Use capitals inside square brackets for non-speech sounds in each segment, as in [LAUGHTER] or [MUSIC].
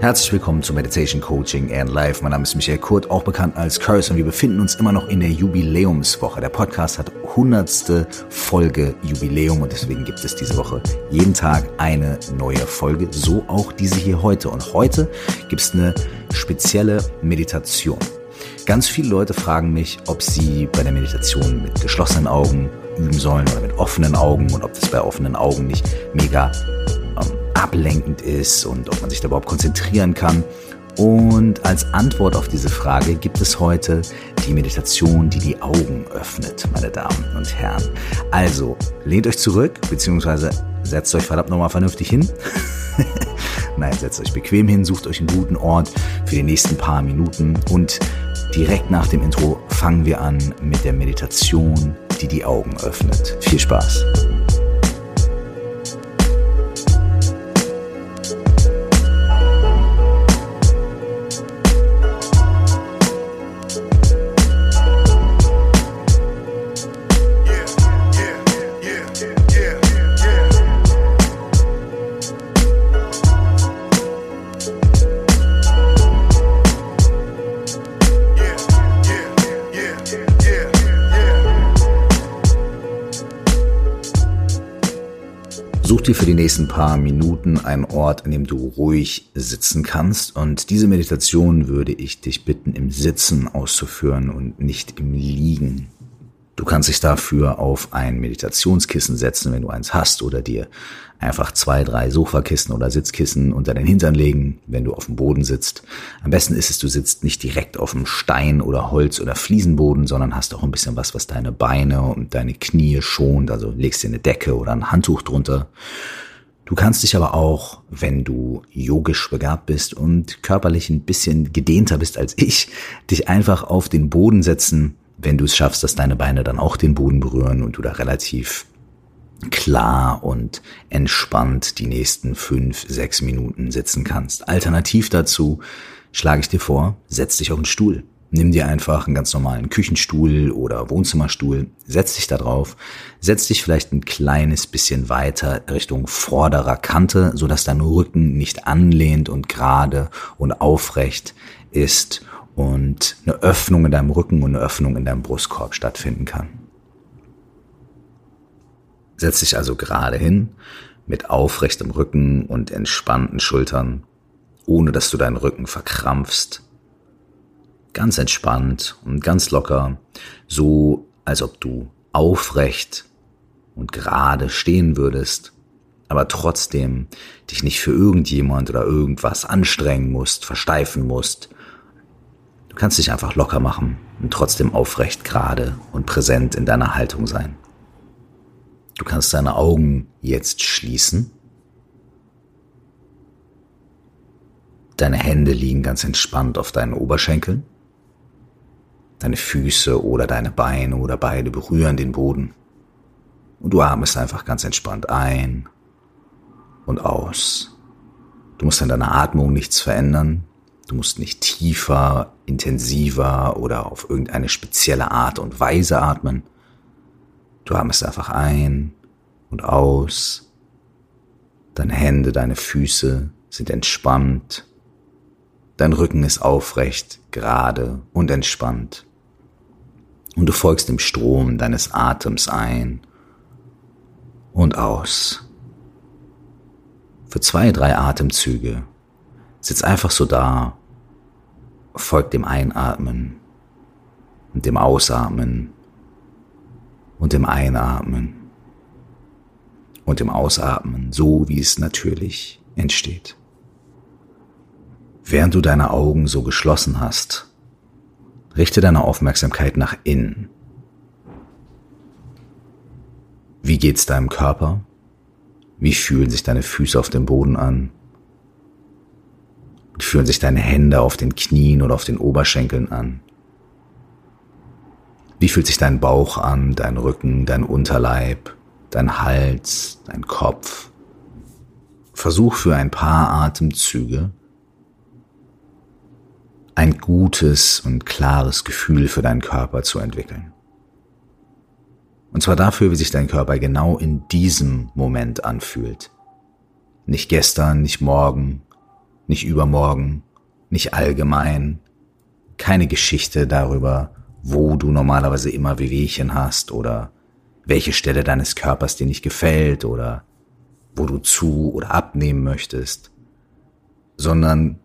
Herzlich willkommen zu Meditation Coaching and Life. Mein Name ist Michael Kurt, auch bekannt als Curse und wir befinden uns immer noch in der Jubiläumswoche. Der Podcast hat hundertste Folge Jubiläum und deswegen gibt es diese Woche jeden Tag eine neue Folge, so auch diese hier heute. Und heute gibt es eine spezielle Meditation. Ganz viele Leute fragen mich, ob sie bei der Meditation mit geschlossenen Augen üben sollen oder mit offenen Augen und ob das bei offenen Augen nicht mega ablenkend ist und ob man sich da überhaupt konzentrieren kann. Und als Antwort auf diese Frage gibt es heute die Meditation, die die Augen öffnet, meine Damen und Herren. Also, lehnt euch zurück, beziehungsweise setzt euch verdammt nochmal vernünftig hin. [LAUGHS] Nein, setzt euch bequem hin, sucht euch einen guten Ort für die nächsten paar Minuten und direkt nach dem Intro fangen wir an mit der Meditation, die die Augen öffnet. Viel Spaß! Dir für die nächsten paar Minuten einen Ort, an dem du ruhig sitzen kannst. Und diese Meditation würde ich dich bitten, im Sitzen auszuführen und nicht im Liegen. Du kannst dich dafür auf ein Meditationskissen setzen, wenn du eins hast, oder dir einfach zwei, drei Sofakissen oder Sitzkissen unter den Hintern legen, wenn du auf dem Boden sitzt. Am besten ist es, du sitzt nicht direkt auf dem Stein oder Holz oder Fliesenboden, sondern hast auch ein bisschen was, was deine Beine und deine Knie schont. Also legst dir eine Decke oder ein Handtuch drunter. Du kannst dich aber auch, wenn du yogisch begabt bist und körperlich ein bisschen gedehnter bist als ich, dich einfach auf den Boden setzen wenn du es schaffst, dass deine Beine dann auch den Boden berühren und du da relativ klar und entspannt die nächsten fünf, sechs Minuten sitzen kannst. Alternativ dazu schlage ich dir vor, setz dich auf einen Stuhl. Nimm dir einfach einen ganz normalen Küchenstuhl oder Wohnzimmerstuhl, setz dich da drauf, setz dich vielleicht ein kleines bisschen weiter Richtung vorderer Kante, so dass dein Rücken nicht anlehnt und gerade und aufrecht ist und eine Öffnung in deinem Rücken und eine Öffnung in deinem Brustkorb stattfinden kann. Setz dich also gerade hin, mit aufrechtem Rücken und entspannten Schultern, ohne dass du deinen Rücken verkrampfst. Ganz entspannt und ganz locker, so als ob du aufrecht und gerade stehen würdest, aber trotzdem dich nicht für irgendjemand oder irgendwas anstrengen musst, versteifen musst, kannst dich einfach locker machen und trotzdem aufrecht gerade und präsent in deiner Haltung sein. Du kannst deine Augen jetzt schließen. Deine Hände liegen ganz entspannt auf deinen Oberschenkeln. Deine Füße oder deine Beine oder beide berühren den Boden. Und du atmest einfach ganz entspannt ein und aus. Du musst an deiner Atmung nichts verändern. Du musst nicht tiefer, intensiver oder auf irgendeine spezielle Art und Weise atmen. Du atmest einfach ein und aus. Deine Hände, deine Füße sind entspannt. Dein Rücken ist aufrecht, gerade und entspannt. Und du folgst dem Strom deines Atems ein und aus. Für zwei, drei Atemzüge sitz einfach so da folgt dem Einatmen und dem Ausatmen und dem Einatmen und dem Ausatmen, so wie es natürlich entsteht. Während du deine Augen so geschlossen hast, richte deine Aufmerksamkeit nach innen. Wie geht's deinem Körper? Wie fühlen sich deine Füße auf dem Boden an? Fühlen sich deine Hände auf den Knien oder auf den Oberschenkeln an? Wie fühlt sich dein Bauch an, dein Rücken, dein Unterleib, dein Hals, dein Kopf? Versuch für ein paar Atemzüge ein gutes und klares Gefühl für deinen Körper zu entwickeln. Und zwar dafür, wie sich dein Körper genau in diesem Moment anfühlt. Nicht gestern, nicht morgen, nicht übermorgen, nicht allgemein, keine Geschichte darüber, wo du normalerweise immer Wehwehchen hast oder welche Stelle deines Körpers dir nicht gefällt oder wo du zu oder abnehmen möchtest, sondern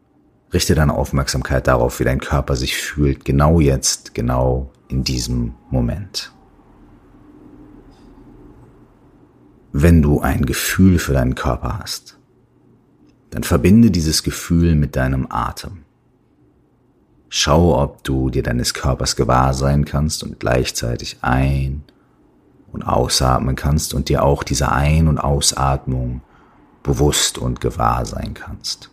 richte deine Aufmerksamkeit darauf, wie dein Körper sich fühlt, genau jetzt, genau in diesem Moment. Wenn du ein Gefühl für deinen Körper hast, dann verbinde dieses Gefühl mit deinem Atem. Schau, ob du dir deines Körpers gewahr sein kannst und gleichzeitig ein- und ausatmen kannst und dir auch diese Ein- und Ausatmung bewusst und gewahr sein kannst.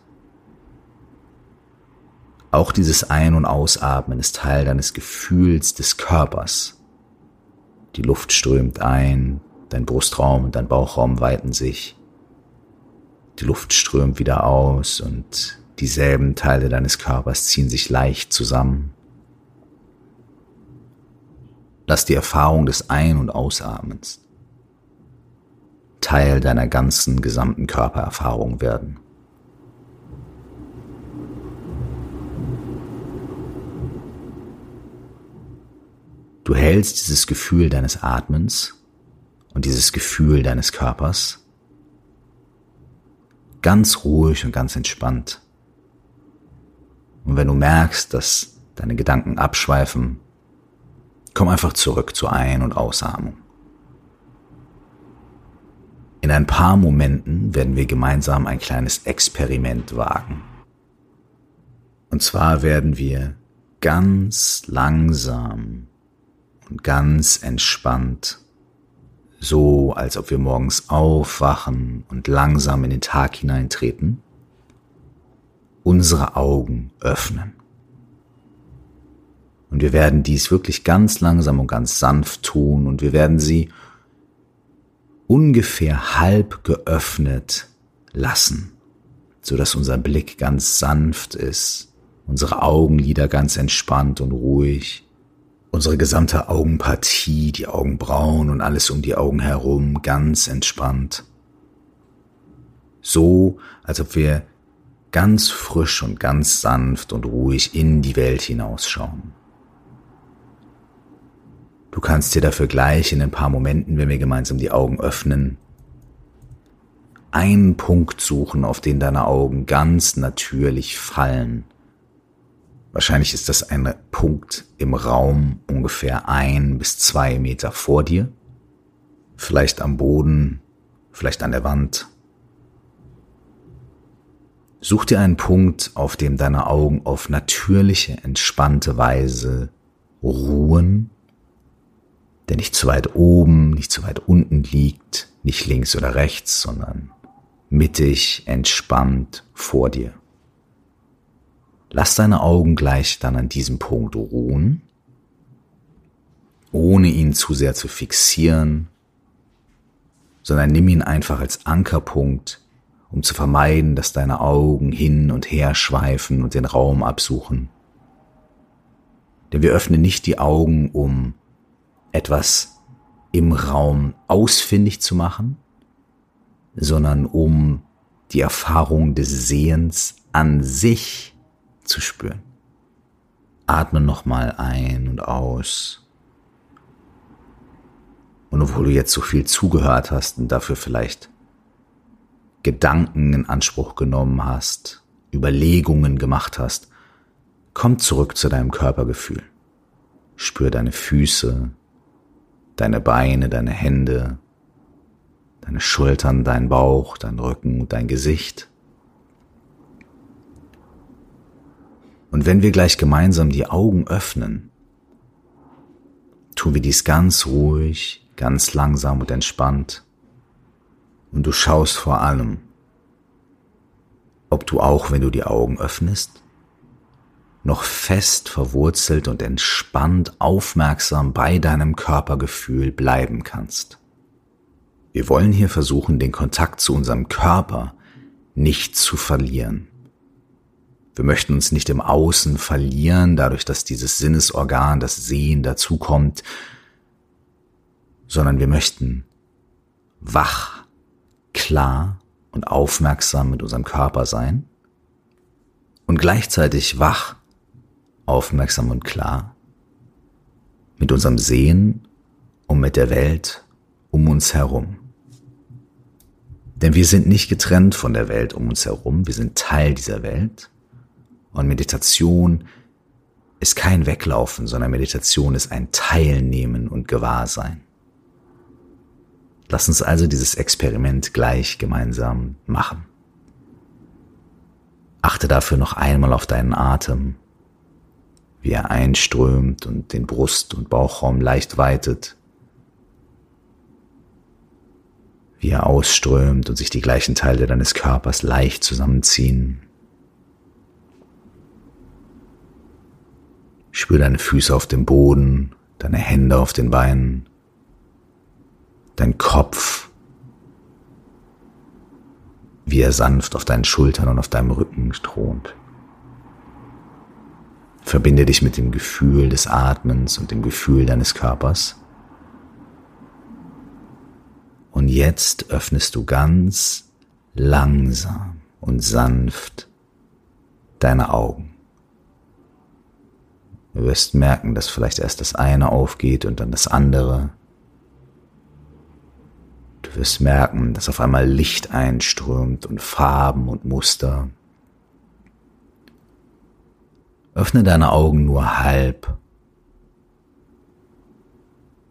Auch dieses Ein- und Ausatmen ist Teil deines Gefühls des Körpers. Die Luft strömt ein, dein Brustraum und dein Bauchraum weiten sich. Die Luft strömt wieder aus und dieselben Teile deines Körpers ziehen sich leicht zusammen. Lass die Erfahrung des Ein- und Ausatmens Teil deiner ganzen gesamten Körpererfahrung werden. Du hältst dieses Gefühl deines Atmens und dieses Gefühl deines Körpers ganz ruhig und ganz entspannt. Und wenn du merkst, dass deine Gedanken abschweifen, komm einfach zurück zur Ein- und Ausatmung. In ein paar Momenten werden wir gemeinsam ein kleines Experiment wagen. Und zwar werden wir ganz langsam und ganz entspannt so als ob wir morgens aufwachen und langsam in den Tag hineintreten, unsere Augen öffnen. Und wir werden dies wirklich ganz langsam und ganz sanft tun und wir werden sie ungefähr halb geöffnet lassen, so dass unser Blick ganz sanft ist, unsere Augenlider ganz entspannt und ruhig unsere gesamte Augenpartie, die Augenbrauen und alles um die Augen herum ganz entspannt. So, als ob wir ganz frisch und ganz sanft und ruhig in die Welt hinausschauen. Du kannst dir dafür gleich in ein paar Momenten, wenn wir gemeinsam die Augen öffnen, einen Punkt suchen, auf den deine Augen ganz natürlich fallen Wahrscheinlich ist das ein Punkt im Raum ungefähr ein bis zwei Meter vor dir. Vielleicht am Boden, vielleicht an der Wand. Such dir einen Punkt, auf dem deine Augen auf natürliche, entspannte Weise ruhen, der nicht zu weit oben, nicht zu weit unten liegt, nicht links oder rechts, sondern mittig, entspannt vor dir. Lass deine Augen gleich dann an diesem Punkt ruhen, ohne ihn zu sehr zu fixieren, sondern nimm ihn einfach als Ankerpunkt, um zu vermeiden, dass deine Augen hin und her schweifen und den Raum absuchen. Denn wir öffnen nicht die Augen, um etwas im Raum ausfindig zu machen, sondern um die Erfahrung des Sehens an sich zu spüren. Atme nochmal ein und aus. Und obwohl du jetzt so viel zugehört hast und dafür vielleicht Gedanken in Anspruch genommen hast, Überlegungen gemacht hast, komm zurück zu deinem Körpergefühl. Spür deine Füße, deine Beine, deine Hände, deine Schultern, dein Bauch, dein Rücken und dein Gesicht. Und wenn wir gleich gemeinsam die Augen öffnen, tun wir dies ganz ruhig, ganz langsam und entspannt. Und du schaust vor allem, ob du auch, wenn du die Augen öffnest, noch fest verwurzelt und entspannt aufmerksam bei deinem Körpergefühl bleiben kannst. Wir wollen hier versuchen, den Kontakt zu unserem Körper nicht zu verlieren. Wir möchten uns nicht im Außen verlieren, dadurch, dass dieses Sinnesorgan, das Sehen dazukommt, sondern wir möchten wach, klar und aufmerksam mit unserem Körper sein und gleichzeitig wach, aufmerksam und klar mit unserem Sehen und mit der Welt um uns herum. Denn wir sind nicht getrennt von der Welt um uns herum, wir sind Teil dieser Welt. Und Meditation ist kein Weglaufen, sondern Meditation ist ein Teilnehmen und Gewahrsein. Lass uns also dieses Experiment gleich gemeinsam machen. Achte dafür noch einmal auf deinen Atem, wie er einströmt und den Brust- und Bauchraum leicht weitet, wie er ausströmt und sich die gleichen Teile deines Körpers leicht zusammenziehen. Spür deine Füße auf dem Boden, deine Hände auf den Beinen, dein Kopf, wie er sanft auf deinen Schultern und auf deinem Rücken thront. Verbinde dich mit dem Gefühl des Atmens und dem Gefühl deines Körpers. Und jetzt öffnest du ganz langsam und sanft deine Augen. Du wirst merken, dass vielleicht erst das eine aufgeht und dann das andere. Du wirst merken, dass auf einmal Licht einströmt und Farben und Muster. Öffne deine Augen nur halb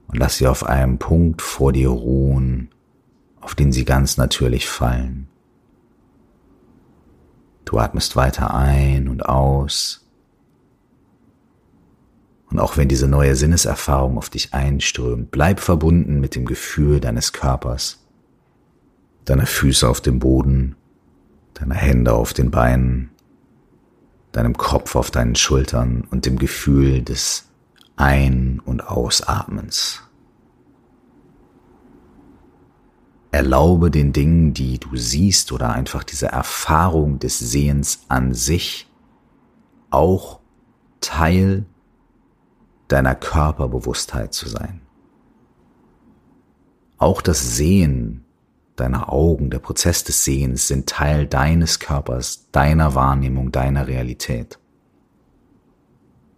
und lass sie auf einem Punkt vor dir ruhen, auf den sie ganz natürlich fallen. Du atmest weiter ein und aus. Auch wenn diese neue Sinneserfahrung auf dich einströmt, bleib verbunden mit dem Gefühl deines Körpers, deiner Füße auf dem Boden, deiner Hände auf den Beinen, deinem Kopf auf deinen Schultern und dem Gefühl des Ein- und Ausatmens. Erlaube den Dingen, die du siehst oder einfach diese Erfahrung des Sehens an sich auch Teil deiner Körperbewusstheit zu sein. Auch das Sehen deiner Augen, der Prozess des Sehens sind Teil deines Körpers, deiner Wahrnehmung, deiner Realität.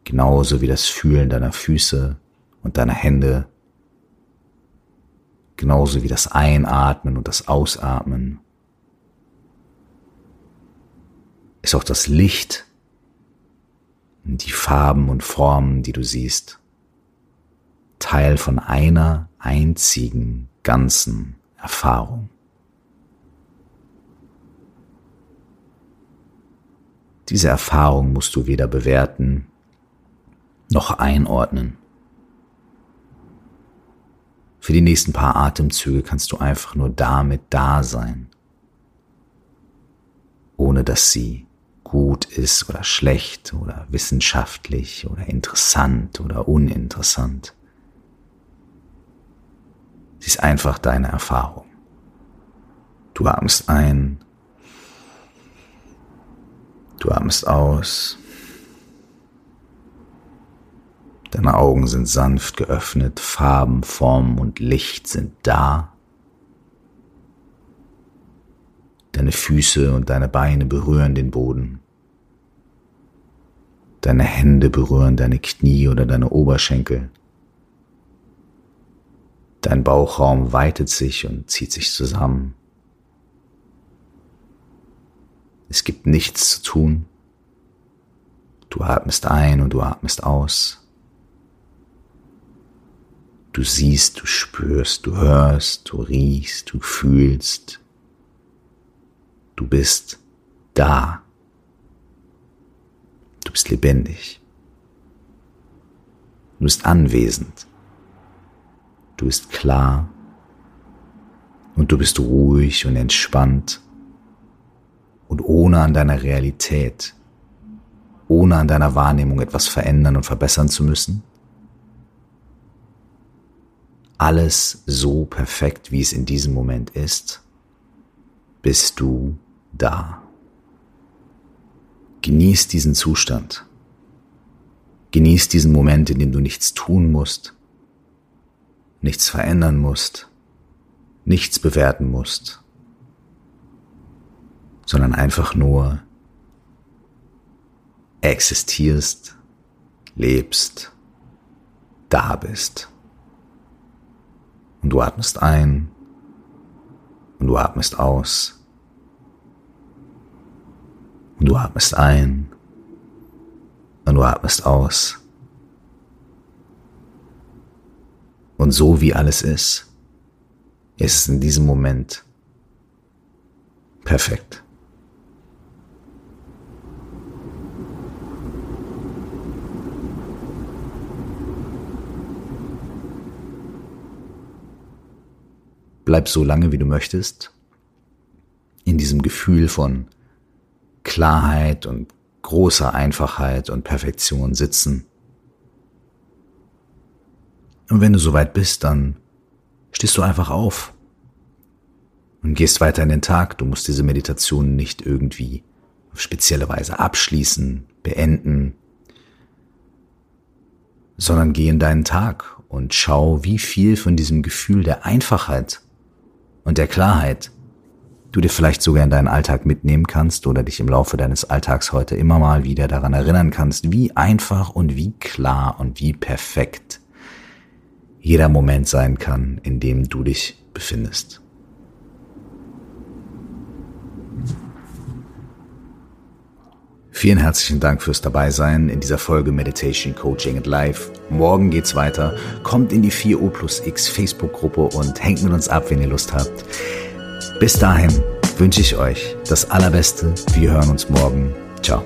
Genauso wie das Fühlen deiner Füße und deiner Hände, genauso wie das Einatmen und das Ausatmen, ist auch das Licht die Farben und Formen, die du siehst, Teil von einer einzigen ganzen Erfahrung. Diese Erfahrung musst du weder bewerten noch einordnen. Für die nächsten paar Atemzüge kannst du einfach nur damit da sein, ohne dass sie gut ist oder schlecht oder wissenschaftlich oder interessant oder uninteressant. Sie ist einfach deine Erfahrung. Du atmest ein, du atmest aus. Deine Augen sind sanft geöffnet, Farben, Formen und Licht sind da. Deine Füße und deine Beine berühren den Boden. Deine Hände berühren deine Knie oder deine Oberschenkel. Dein Bauchraum weitet sich und zieht sich zusammen. Es gibt nichts zu tun. Du atmest ein und du atmest aus. Du siehst, du spürst, du hörst, du riechst, du fühlst. Du bist da. Du bist lebendig. Du bist anwesend. Du bist klar. Und du bist ruhig und entspannt. Und ohne an deiner Realität, ohne an deiner Wahrnehmung etwas verändern und verbessern zu müssen. Alles so perfekt, wie es in diesem Moment ist, bist du da. Genieß diesen Zustand. Genieß diesen Moment, in dem du nichts tun musst, nichts verändern musst, nichts bewerten musst, sondern einfach nur existierst, lebst, da bist. Und du atmest ein und du atmest aus. Und du atmest ein und du atmest aus. Und so wie alles ist, ist es in diesem Moment perfekt. Bleib so lange, wie du möchtest, in diesem Gefühl von Klarheit und großer Einfachheit und Perfektion sitzen. Und wenn du soweit bist, dann stehst du einfach auf und gehst weiter in den Tag. Du musst diese Meditation nicht irgendwie auf spezielle Weise abschließen, beenden, sondern geh in deinen Tag und schau, wie viel von diesem Gefühl der Einfachheit und der Klarheit du dir vielleicht sogar in deinen Alltag mitnehmen kannst oder dich im Laufe deines Alltags heute immer mal wieder daran erinnern kannst, wie einfach und wie klar und wie perfekt jeder Moment sein kann, in dem du dich befindest. Vielen herzlichen Dank fürs Dabeisein in dieser Folge Meditation, Coaching and Life. Morgen geht's weiter. Kommt in die 4O plus X Facebook-Gruppe und hängt mit uns ab, wenn ihr Lust habt. Bis dahin wünsche ich euch das Allerbeste. Wir hören uns morgen. Ciao.